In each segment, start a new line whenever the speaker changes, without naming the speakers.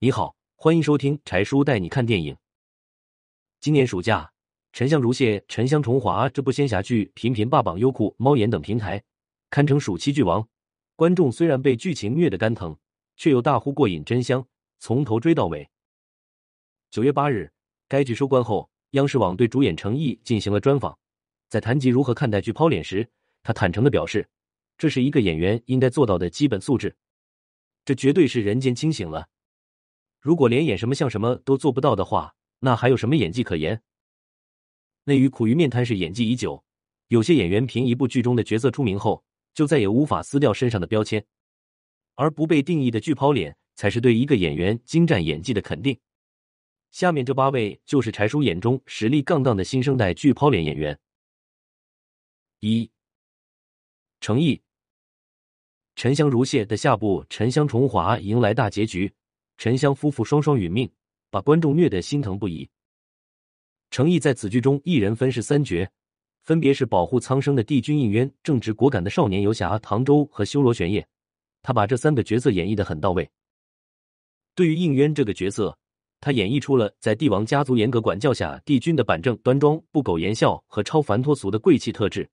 你好，欢迎收听柴叔带你看电影。今年暑假，《沉香如屑》《沉香重华》这部仙侠剧频频霸榜优酷、猫眼等平台，堪称暑期剧王。观众虽然被剧情虐得肝疼，却又大呼过瘾，真香，从头追到尾。九月八日，该剧收官后，央视网对主演程毅进行了专访。在谈及如何看待剧抛脸时，他坦诚的表示，这是一个演员应该做到的基本素质。这绝对是人间清醒了。如果连演什么像什么都做不到的话，那还有什么演技可言？内娱苦于面瘫式演技已久，有些演员凭一部剧中的角色出名后，就再也无法撕掉身上的标签，而不被定义的剧抛脸，才是对一个演员精湛演技的肯定。下面这八位就是柴叔眼中实力杠杠的新生代剧抛脸演员。一，程毅，《沉香如屑》的下部《沉香重华》迎来大结局。沉香夫妇双双殒命，把观众虐得心疼不已。程毅在此剧中一人分饰三角，分别是保护苍生的帝君应渊、正直果敢的少年游侠唐周和修罗玄烨。他把这三个角色演绎的很到位。对于应渊这个角色，他演绎出了在帝王家族严格管教下，帝君的板正端庄、不苟言笑和超凡脱俗的贵气特质。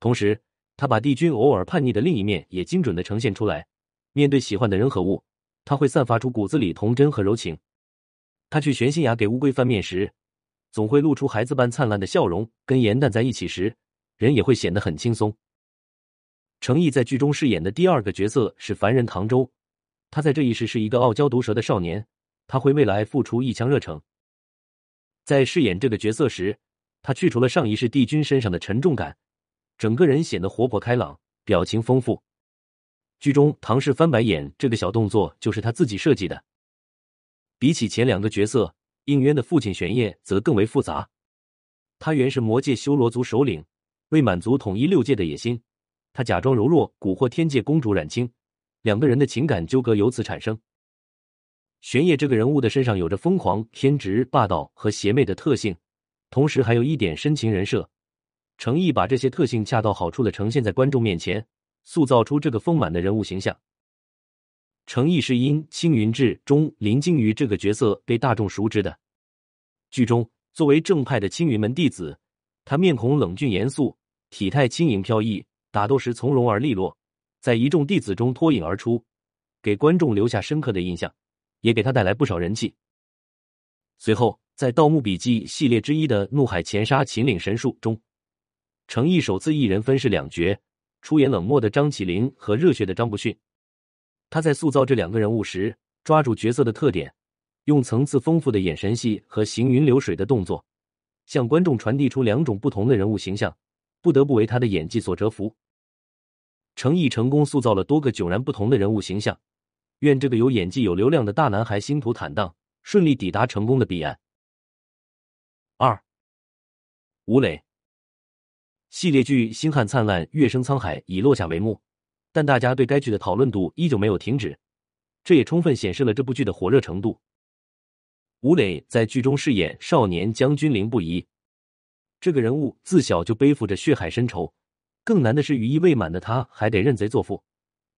同时，他把帝君偶尔叛逆的另一面也精准的呈现出来。面对喜欢的人和物。他会散发出骨子里童真和柔情。他去玄心崖给乌龟翻面时，总会露出孩子般灿烂的笑容；跟严旦在一起时，人也会显得很轻松。程毅在剧中饰演的第二个角色是凡人唐周，他在这一世是一个傲娇毒舌的少年，他会为了爱付出一腔热诚。在饰演这个角色时，他去除了上一世帝君身上的沉重感，整个人显得活泼开朗，表情丰富。剧中唐氏翻白眼这个小动作就是他自己设计的。比起前两个角色，应渊的父亲玄烨则更为复杂。他原是魔界修罗族首领，为满足统一六界的野心，他假装柔弱蛊惑天界公主冉青，两个人的情感纠葛由此产生。玄烨这个人物的身上有着疯狂、偏执、霸道和邪魅的特性，同时还有一点深情人设。程毅把这些特性恰到好处的呈现在观众面前。塑造出这个丰满的人物形象。程毅是因《青云志》中林惊瑜这个角色被大众熟知的。剧中，作为正派的青云门弟子，他面孔冷峻严肃，体态轻盈飘逸，打斗时从容而利落，在一众弟子中脱颖而出，给观众留下深刻的印象，也给他带来不少人气。随后，在《盗墓笔记》系列之一的《怒海潜沙秦岭神树》中，程毅首次一人分饰两角。出演冷漠的张起灵和热血的张不逊，他在塑造这两个人物时，抓住角色的特点，用层次丰富的眼神戏和行云流水的动作，向观众传递出两种不同的人物形象，不得不为他的演技所折服。程毅成功塑造了多个迥然不同的人物形象，愿这个有演技、有流量的大男孩星途坦荡，顺利抵达成功的彼岸。二，吴磊。系列剧《星汉灿烂，月升沧海》已落下帷幕，但大家对该剧的讨论度依旧没有停止，这也充分显示了这部剧的火热程度。吴磊在剧中饰演少年将军凌不疑，这个人物自小就背负着血海深仇，更难的是羽翼未满的他还得认贼作父，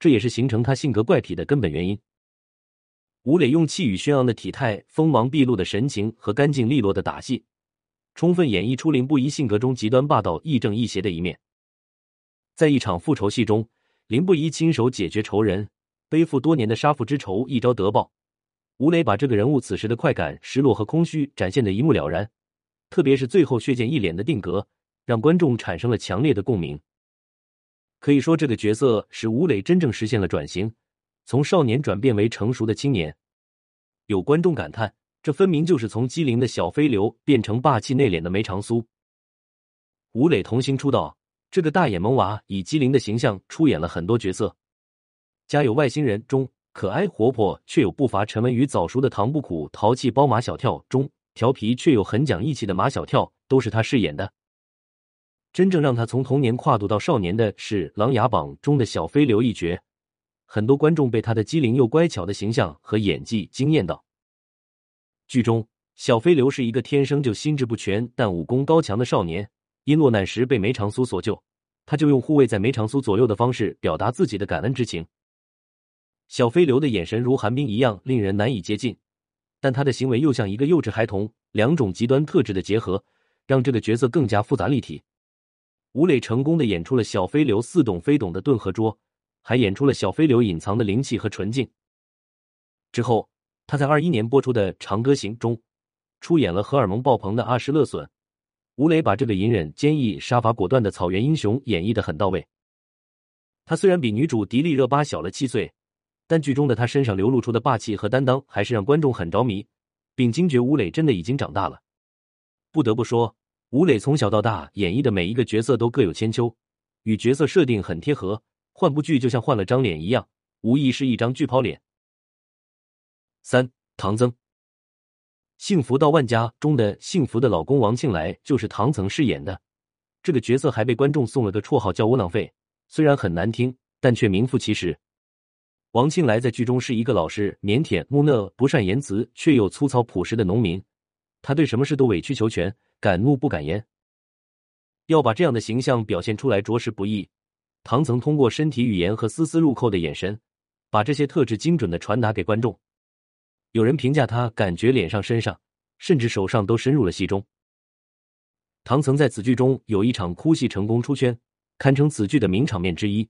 这也是形成他性格怪癖的根本原因。吴磊用气宇轩昂的体态、锋芒毕露的神情和干净利落的打戏。充分演绎出林不疑性格中极端霸道、亦正亦邪的一面。在一场复仇戏中，林不疑亲手解决仇人，背负多年的杀父之仇一朝得报。吴磊把这个人物此时的快感、失落和空虚展现的一目了然，特别是最后血溅一脸的定格，让观众产生了强烈的共鸣。可以说，这个角色使吴磊真正实现了转型，从少年转变为成熟的青年。有观众感叹。这分明就是从机灵的小飞流变成霸气内敛的梅长苏。吴磊童星出道，这个大眼萌娃以机灵的形象出演了很多角色，《家有外星人》中可爱活泼却有不乏沉稳与早熟的唐不苦，《淘气包马小跳》中调皮却又很讲义气的马小跳都是他饰演的。真正让他从童年跨度到少年的是《琅琊榜》中的小飞流一角，很多观众被他的机灵又乖巧的形象和演技惊艳到。剧中，小飞流是一个天生就心智不全但武功高强的少年。因落难时被梅长苏所救，他就用护卫在梅长苏左右的方式表达自己的感恩之情。小飞流的眼神如寒冰一样令人难以接近，但他的行为又像一个幼稚孩童，两种极端特质的结合，让这个角色更加复杂立体。吴磊成功的演出了小飞流似懂非懂的顿和拙，还演出了小飞流隐藏的灵气和纯净。之后，他在二一年播出的《长歌行》中出演了荷尔蒙爆棚的阿什勒隼。吴磊把这个隐忍、坚毅、杀伐果断的草原英雄演绎的很到位。他虽然比女主迪丽热巴小了七岁，但剧中的他身上流露出的霸气和担当，还是让观众很着迷，并惊觉吴磊真的已经长大了。不得不说，吴磊从小到大演绎的每一个角色都各有千秋，与角色设定很贴合，换部剧就像换了张脸一样，无疑是一张巨抛脸。三唐僧。《幸福到万家》中的幸福的老公王庆来就是唐僧饰演的，这个角色还被观众送了个绰号叫“窝囊废”，虽然很难听，但却名副其实。王庆来在剧中是一个老实、腼腆、木讷、不善言辞却又粗糙朴实的农民，他对什么事都委曲求全，敢怒不敢言。要把这样的形象表现出来着实不易，唐僧通过身体语言和丝丝入扣的眼神，把这些特质精准的传达给观众。有人评价他，感觉脸上、身上，甚至手上都深入了戏中。唐僧在此剧中有一场哭戏成功出圈，堪称此剧的名场面之一。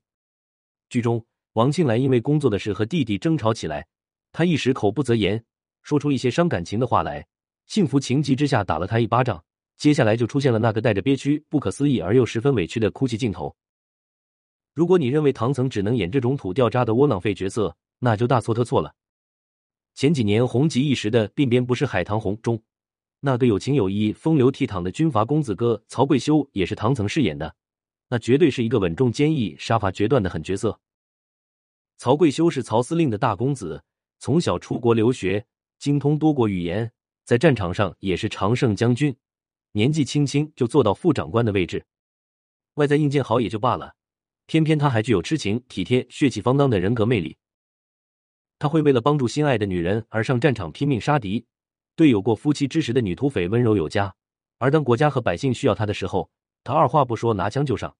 剧中，王庆来因为工作的事和弟弟争吵起来，他一时口不择言，说出一些伤感情的话来。幸福情急之下打了他一巴掌，接下来就出现了那个带着憋屈、不可思议而又十分委屈的哭泣镜头。如果你认为唐僧只能演这种土掉渣的窝囊废角色，那就大错特错了。前几年红极一时的《鬓边不是海棠红》中，那个有情有义、风流倜傥的军阀公子哥曹贵修也是唐僧饰演的，那绝对是一个稳重坚毅、杀伐决断的狠角色。曹贵修是曹司令的大公子，从小出国留学，精通多国语言，在战场上也是常胜将军，年纪轻轻就做到副长官的位置，外在硬件好也就罢了，偏偏他还具有痴情、体贴、血气方刚的人格魅力。他会为了帮助心爱的女人而上战场拼命杀敌，对有过夫妻之实的女土匪温柔有加。而当国家和百姓需要他的时候，他二话不说拿枪就上。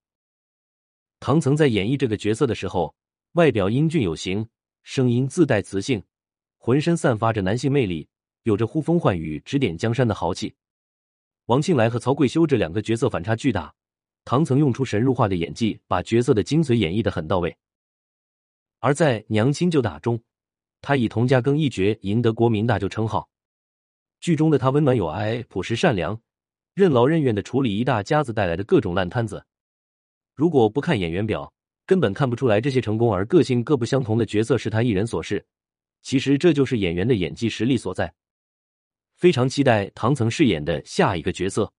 唐僧在演绎这个角色的时候，外表英俊有型，声音自带磁性，浑身散发着男性魅力，有着呼风唤雨、指点江山的豪气。王庆来和曹贵修这两个角色反差巨大，唐僧用出神入化的演技，把角色的精髓演绎的很到位。而在《娘亲就打》中，他以佟家庚一角赢得国民大舅称号。剧中的他温暖有爱、朴实善良，任劳任怨的处理一大家子带来的各种烂摊子。如果不看演员表，根本看不出来这些成功而个性各不相同的角色是他一人所饰。其实这就是演员的演技实力所在。非常期待唐曾饰演的下一个角色。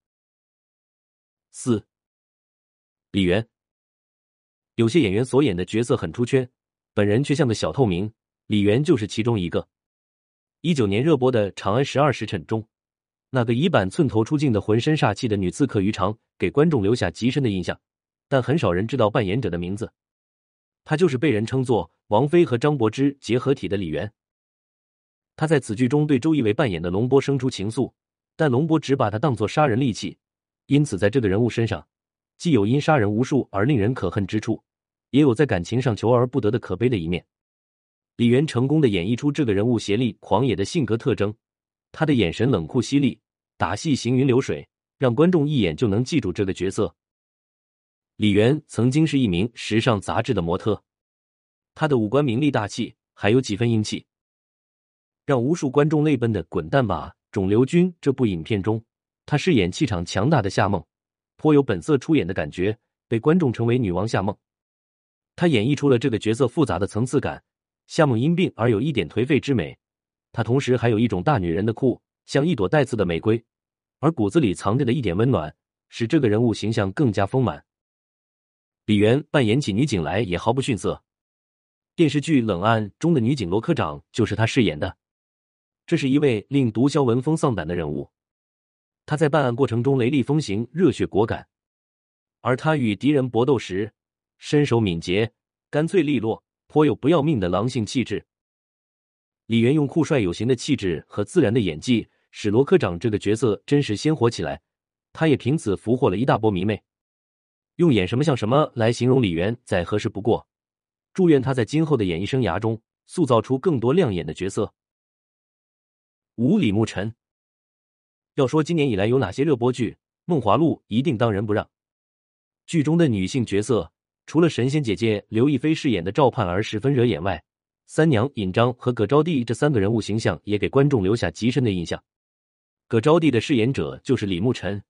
四，李媛。有些演员所演的角色很出圈，本人却像个小透明。李媛就是其中一个。一九年热播的《长安十二时辰》中，那个以板寸头出镜的浑身煞气的女刺客于长，给观众留下极深的印象。但很少人知道扮演者的名字，她就是被人称作王菲和张柏芝结合体的李媛。她在此剧中对周一围扮演的龙波生出情愫，但龙波只把她当作杀人利器，因此在这个人物身上，既有因杀人无数而令人可恨之处，也有在感情上求而不得的可悲的一面。李媛成功的演绎出这个人物邪戾狂野的性格特征，他的眼神冷酷犀利，打戏行云流水，让观众一眼就能记住这个角色。李媛曾经是一名时尚杂志的模特，她的五官明丽大气，还有几分英气，让无数观众泪奔的《滚蛋吧，肿瘤君》这部影片中，她饰演气场强大的夏梦，颇有本色出演的感觉，被观众称为“女王夏梦”。她演绎出了这个角色复杂的层次感。夏梦因病而有一点颓废之美，她同时还有一种大女人的酷，像一朵带刺的玫瑰，而骨子里藏着的一点温暖，使这个人物形象更加丰满。李媛扮演起女警来也毫不逊色，电视剧《冷案》中的女警罗科长就是她饰演的。这是一位令毒枭闻风丧胆的人物，她在办案过程中雷厉风行、热血果敢，而她与敌人搏斗时，身手敏捷、干脆利落。颇有不要命的狼性气质，李媛用酷帅有型的气质和自然的演技，使罗科长这个角色真实鲜活起来。他也凭此俘获了一大波迷妹。用演什么像什么来形容李媛再合适不过。祝愿他在今后的演艺生涯中塑造出更多亮眼的角色。五李慕辰，要说今年以来有哪些热播剧，《梦华录》一定当仁不让。剧中的女性角色，除了神仙姐姐刘亦菲饰演的赵盼儿十分惹眼外，三娘尹章和葛招娣这三个人物形象也给观众留下极深的印象。葛招娣的饰演者就是李慕辰，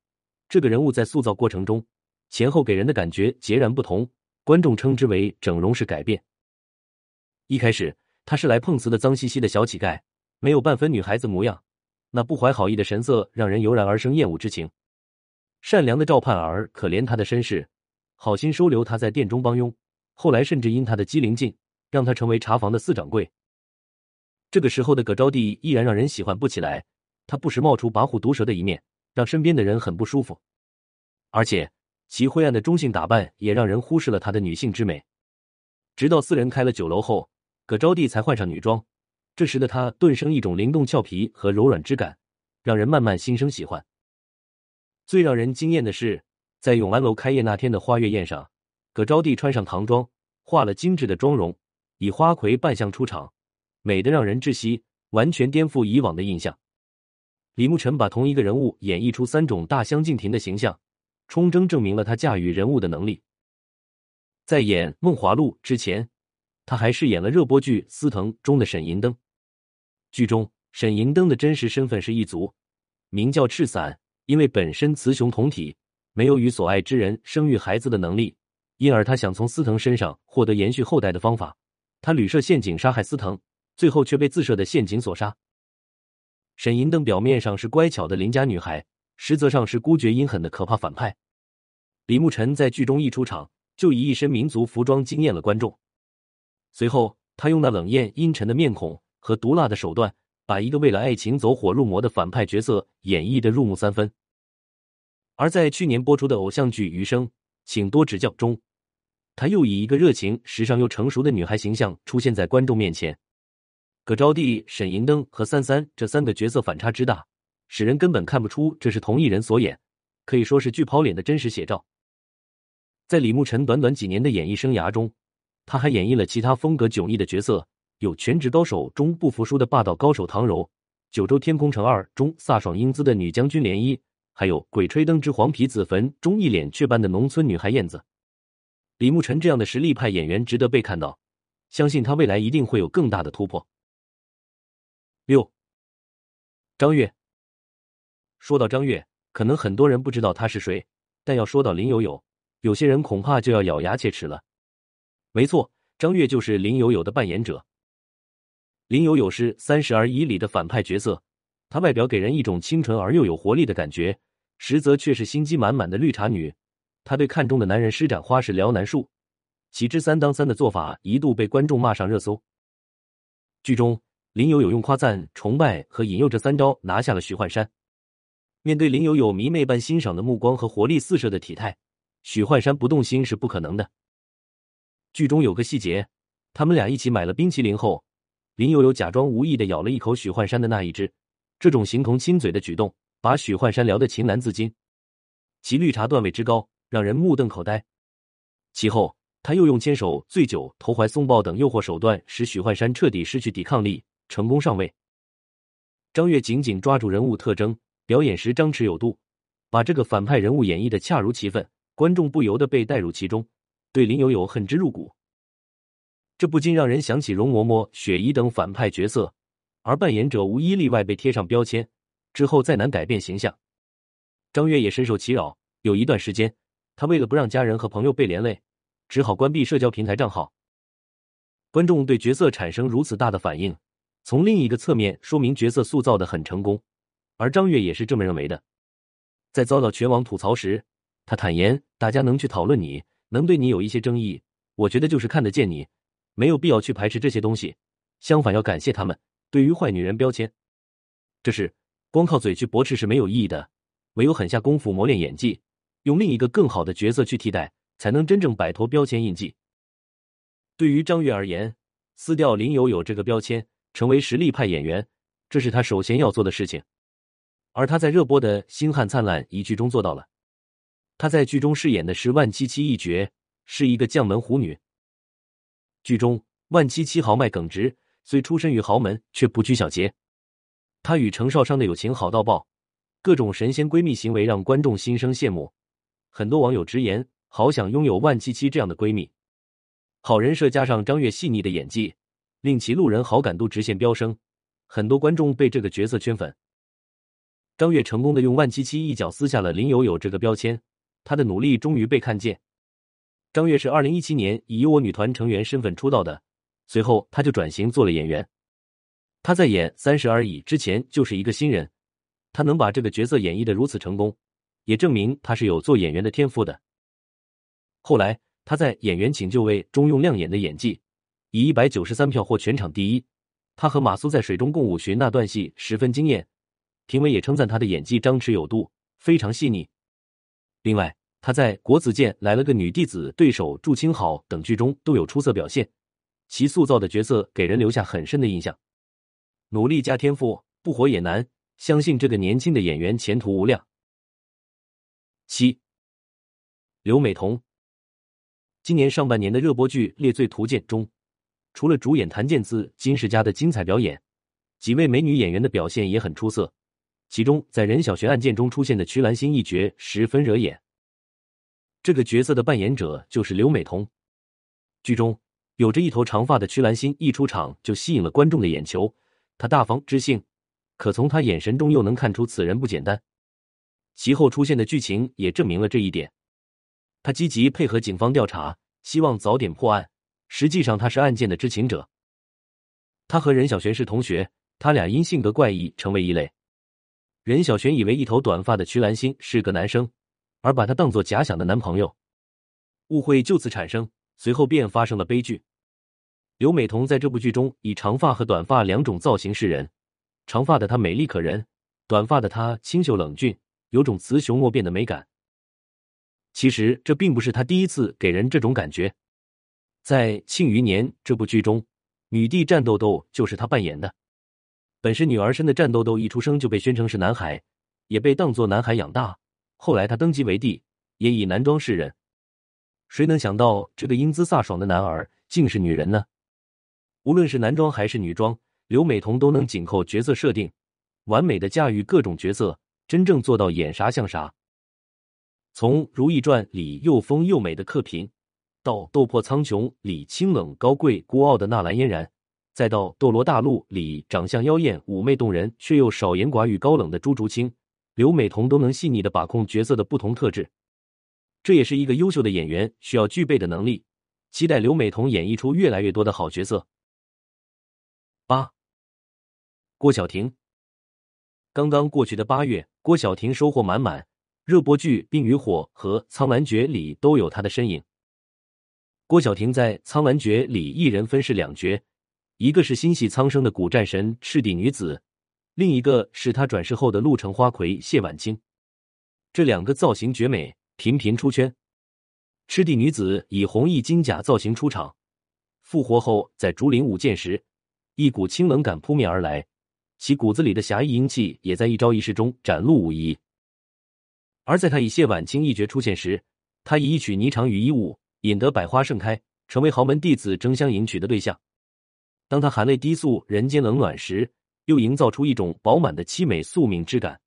这个人物在塑造过程中，前后给人的感觉截然不同，观众称之为整容式改变。一开始，他是来碰瓷的脏兮兮的小乞丐。没有半分女孩子模样，那不怀好意的神色让人油然而生厌恶之情。善良的赵盼儿可怜他的身世，好心收留他在店中帮佣，后来甚至因他的机灵劲，让他成为茶房的四掌柜。这个时候的葛招娣依然让人喜欢不起来，他不时冒出跋扈毒舌的一面，让身边的人很不舒服。而且其灰暗的中性打扮也让人忽视了她的女性之美。直到四人开了酒楼后，葛招娣才换上女装。这时的她顿生一种灵动俏皮和柔软之感，让人慢慢心生喜欢。最让人惊艳的是，在永安楼开业那天的花月宴上，葛招娣穿上唐装，化了精致的妆容，以花魁扮相出场，美得让人窒息，完全颠覆以往的印象。李慕辰把同一个人物演绎出三种大相径庭的形象，充分证明了他驾驭人物的能力。在演《梦华录》之前，他还饰演了热播剧《司藤》中的沈银灯。剧中沈银灯的真实身份是一族，名叫赤伞。因为本身雌雄同体，没有与所爱之人生育孩子的能力，因而他想从司藤身上获得延续后代的方法。他屡设陷阱杀害司藤，最后却被自设的陷阱所杀。沈银灯表面上是乖巧的邻家女孩，实则上是孤绝阴狠的可怕反派。李慕辰在剧中一出场，就以一身民族服装惊艳了观众。随后，他用那冷艳阴沉的面孔。和毒辣的手段，把一个为了爱情走火入魔的反派角色演绎的入木三分。而在去年播出的偶像剧《余生，请多指教》中，他又以一个热情、时尚又成熟的女孩形象出现在观众面前。葛招娣、沈银灯和三三这三个角色反差之大，使人根本看不出这是同一人所演，可以说是巨抛脸的真实写照。在李慕辰短短几年的演艺生涯中，他还演绎了其他风格迥异的角色。有《全职高手》中不服输的霸道高手唐柔，《九州天空城二》中飒爽英姿的女将军涟漪，还有《鬼吹灯之黄皮子坟》中一脸雀斑的农村女孩燕子。李慕辰这样的实力派演员值得被看到，相信他未来一定会有更大的突破。六，张悦。说到张悦，可能很多人不知道他是谁，但要说到林有有，有些人恐怕就要咬牙切齿了。没错，张悦就是林有有的扮演者。林有有是《三十而已》里的反派角色，她外表给人一种清纯而又有活力的感觉，实则却是心机满满的绿茶女。她对看中的男人施展花式撩男术，其知三当三的做法一度被观众骂上热搜。剧中，林有有用夸赞、崇拜和引诱这三招拿下了许幻山。面对林有有迷妹般欣赏的目光和活力四射的体态，许幻山不动心是不可能的。剧中有个细节，他们俩一起买了冰淇淋后。林有有假装无意的咬了一口许幻山的那一只，这种形同亲嘴的举动，把许幻山聊得情难自禁，其绿茶段位之高，让人目瞪口呆。其后，他又用牵手、醉酒、投怀送抱等诱惑手段，使许幻山彻底失去抵抗力，成功上位。张悦紧紧抓住人物特征，表演时张弛有度，把这个反派人物演绎的恰如其分，观众不由得被带入其中，对林有有恨之入骨。这不禁让人想起容嬷嬷、雪姨等反派角色，而扮演者无一例外被贴上标签，之后再难改变形象。张悦也深受其扰，有一段时间，他为了不让家人和朋友被连累，只好关闭社交平台账号。观众对角色产生如此大的反应，从另一个侧面说明角色塑造的很成功，而张悦也是这么认为的。在遭到全网吐槽时，他坦言：“大家能去讨论你，能对你有一些争议，我觉得就是看得见你。”没有必要去排斥这些东西，相反要感谢他们。对于坏女人标签，这是光靠嘴去驳斥是没有意义的，唯有狠下功夫磨练演技，用另一个更好的角色去替代，才能真正摆脱标签印记。对于张悦而言，撕掉林有有这个标签，成为实力派演员，这是他首先要做的事情。而他在热播的《星汉灿烂》一剧中做到了。他在剧中饰演的是万七七一角，是一个将门虎女。剧中，万七七豪迈耿直，虽出身于豪门，却不拘小节。她与程少商的友情好到爆，各种神仙闺蜜行为让观众心生羡慕。很多网友直言，好想拥有万七七这样的闺蜜。好人设加上张悦细腻的演技，令其路人好感度直线飙升。很多观众被这个角色圈粉。张悦成功的用万七七一脚撕下了林有有这个标签，她的努力终于被看见。张月是二零一七年以我女团成员身份出道的，随后他就转型做了演员。他在演《三十而已》之前就是一个新人，他能把这个角色演绎的如此成功，也证明他是有做演员的天赋的。后来他在《演员请就位》中用亮眼的演技，以一百九十三票获全场第一。他和马苏在水中共舞寻那段戏十分惊艳。评委也称赞他的演技张弛有度，非常细腻。另外，他在《国子监来了个女弟子》对手祝清好等剧中都有出色表现，其塑造的角色给人留下很深的印象。努力加天赋，不火也难。相信这个年轻的演员前途无量。七，刘美彤，今年上半年的热播剧《猎罪图鉴》中，除了主演谭健次、金世佳的精彩表演，几位美女演员的表现也很出色。其中，在任小璇案件中出现的曲兰心一角十分惹眼。这个角色的扮演者就是刘美彤。剧中有着一头长发的曲兰心一出场就吸引了观众的眼球。她大方知性，可从她眼神中又能看出此人不简单。其后出现的剧情也证明了这一点。她积极配合警方调查，希望早点破案。实际上，她是案件的知情者。她和任小璇是同学，他俩因性格怪异成为异类。任小璇以为一头短发的曲兰心是个男生，而把他当做假想的男朋友，误会就此产生，随后便发生了悲剧。刘美彤在这部剧中以长发和短发两种造型示人，长发的她美丽可人，短发的她清秀冷峻，有种雌雄莫辨的美感。其实这并不是她第一次给人这种感觉，在《庆余年》这部剧中，女帝战斗斗就是她扮演的。本是女儿身的战斗斗一出生就被宣称是男孩，也被当作男孩养大。后来她登基为帝，也以男装示人。谁能想到这个英姿飒爽的男儿竟是女人呢？无论是男装还是女装，刘美彤都能紧扣角色设定，完美的驾驭各种角色，真正做到演啥像啥。从《如懿传》里又疯又美的克嫔，到《斗破苍穹》里清冷高贵孤傲的纳兰嫣然。再到《斗罗大陆》里长相妖艳、妩媚动人却又少言寡语、高冷的朱竹清，刘美彤都能细腻的把控角色的不同特质，这也是一个优秀的演员需要具备的能力。期待刘美彤演绎出越来越多的好角色。八，郭晓婷。刚刚过去的八月，郭晓婷收获满满，热播剧《冰与火》和《苍兰诀》里都有她的身影。郭晓婷在《苍兰诀》里一人分饰两角。一个是心系苍生的古战神赤帝女子，另一个是她转世后的陆城花魁谢婉清。这两个造型绝美，频频出圈。赤帝女子以红衣金甲造型出场，复活后在竹林舞剑时，一股清冷感扑面而来，其骨子里的侠义英气也在一招一式中展露无遗。而在她以谢婉清一角出现时，她以一曲霓裳羽衣舞引得百花盛开，成为豪门弟子争相迎娶的对象。当他含泪低诉人间冷暖时，又营造出一种饱满的凄美宿命之感。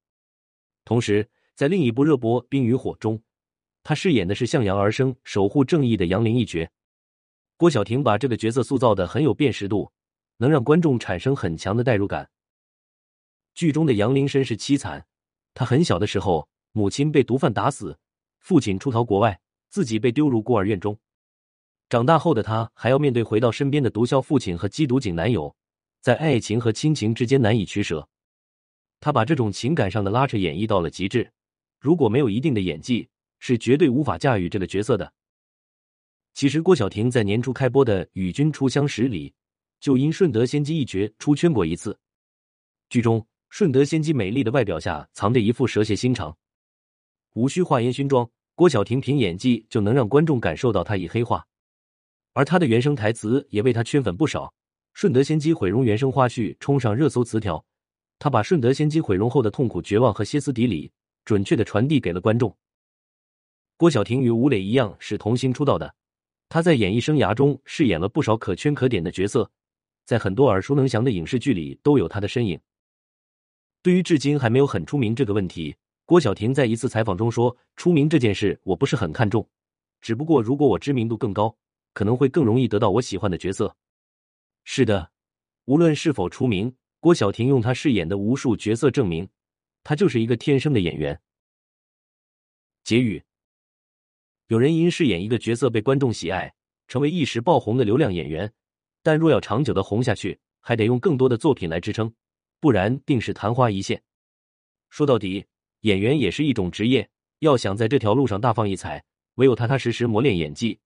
同时，在另一部热播《冰与火》中，他饰演的是向阳而生、守护正义的杨凌一角。郭晓婷把这个角色塑造的很有辨识度，能让观众产生很强的代入感。剧中的杨凌身世凄惨，他很小的时候，母亲被毒贩打死，父亲出逃国外，自己被丢入孤儿院中。长大后的他还要面对回到身边的毒枭父亲和缉毒警男友，在爱情和亲情之间难以取舍。他把这种情感上的拉扯演绎到了极致，如果没有一定的演技，是绝对无法驾驭这个角色的。其实郭晓婷在年初开播的《与君初相识》里，就因顺德仙姬一角出圈过一次。剧中顺德仙姬美丽的外表下藏着一副蛇蝎心肠，无需化烟熏妆，郭晓婷凭演技就能让观众感受到她已黑化。而她的原声台词也为她圈粉不少，《顺德仙姬毁容》原声花絮冲上热搜词条，她把顺德仙姬毁容后的痛苦、绝望和歇斯底里，准确的传递给了观众。郭晓婷与吴磊一样是童星出道的，她在演艺生涯中饰演了不少可圈可点的角色，在很多耳熟能详的影视剧里都有他的身影。对于至今还没有很出名这个问题，郭晓婷在一次采访中说：“出名这件事我不是很看重，只不过如果我知名度更高，可能会更容易得到我喜欢的角色。”是的，无论是否出名，郭晓婷用她饰演的无数角色证明，她就是一个天生的演员。结语：有人因饰演一个角色被观众喜爱，成为一时爆红的流量演员，但若要长久的红下去，还得用更多的作品来支撑。不然定是昙花一现。说到底，演员也是一种职业，要想在这条路上大放异彩，唯有踏踏实实磨练演技，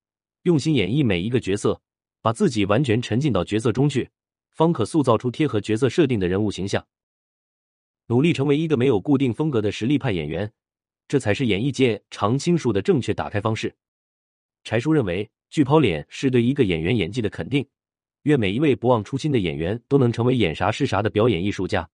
用心演绎每一个角色，把自己完全沉浸到角色中去，方可塑造出贴合角色设定的人物形象。努力成为一个没有固定风格的实力派演员，这才是演艺界常青树的正确打开方式。柴叔认为，剧抛脸是对一个演员演技的肯定。愿每一位不忘初心的演员都能成为演啥是啥的表演艺术家。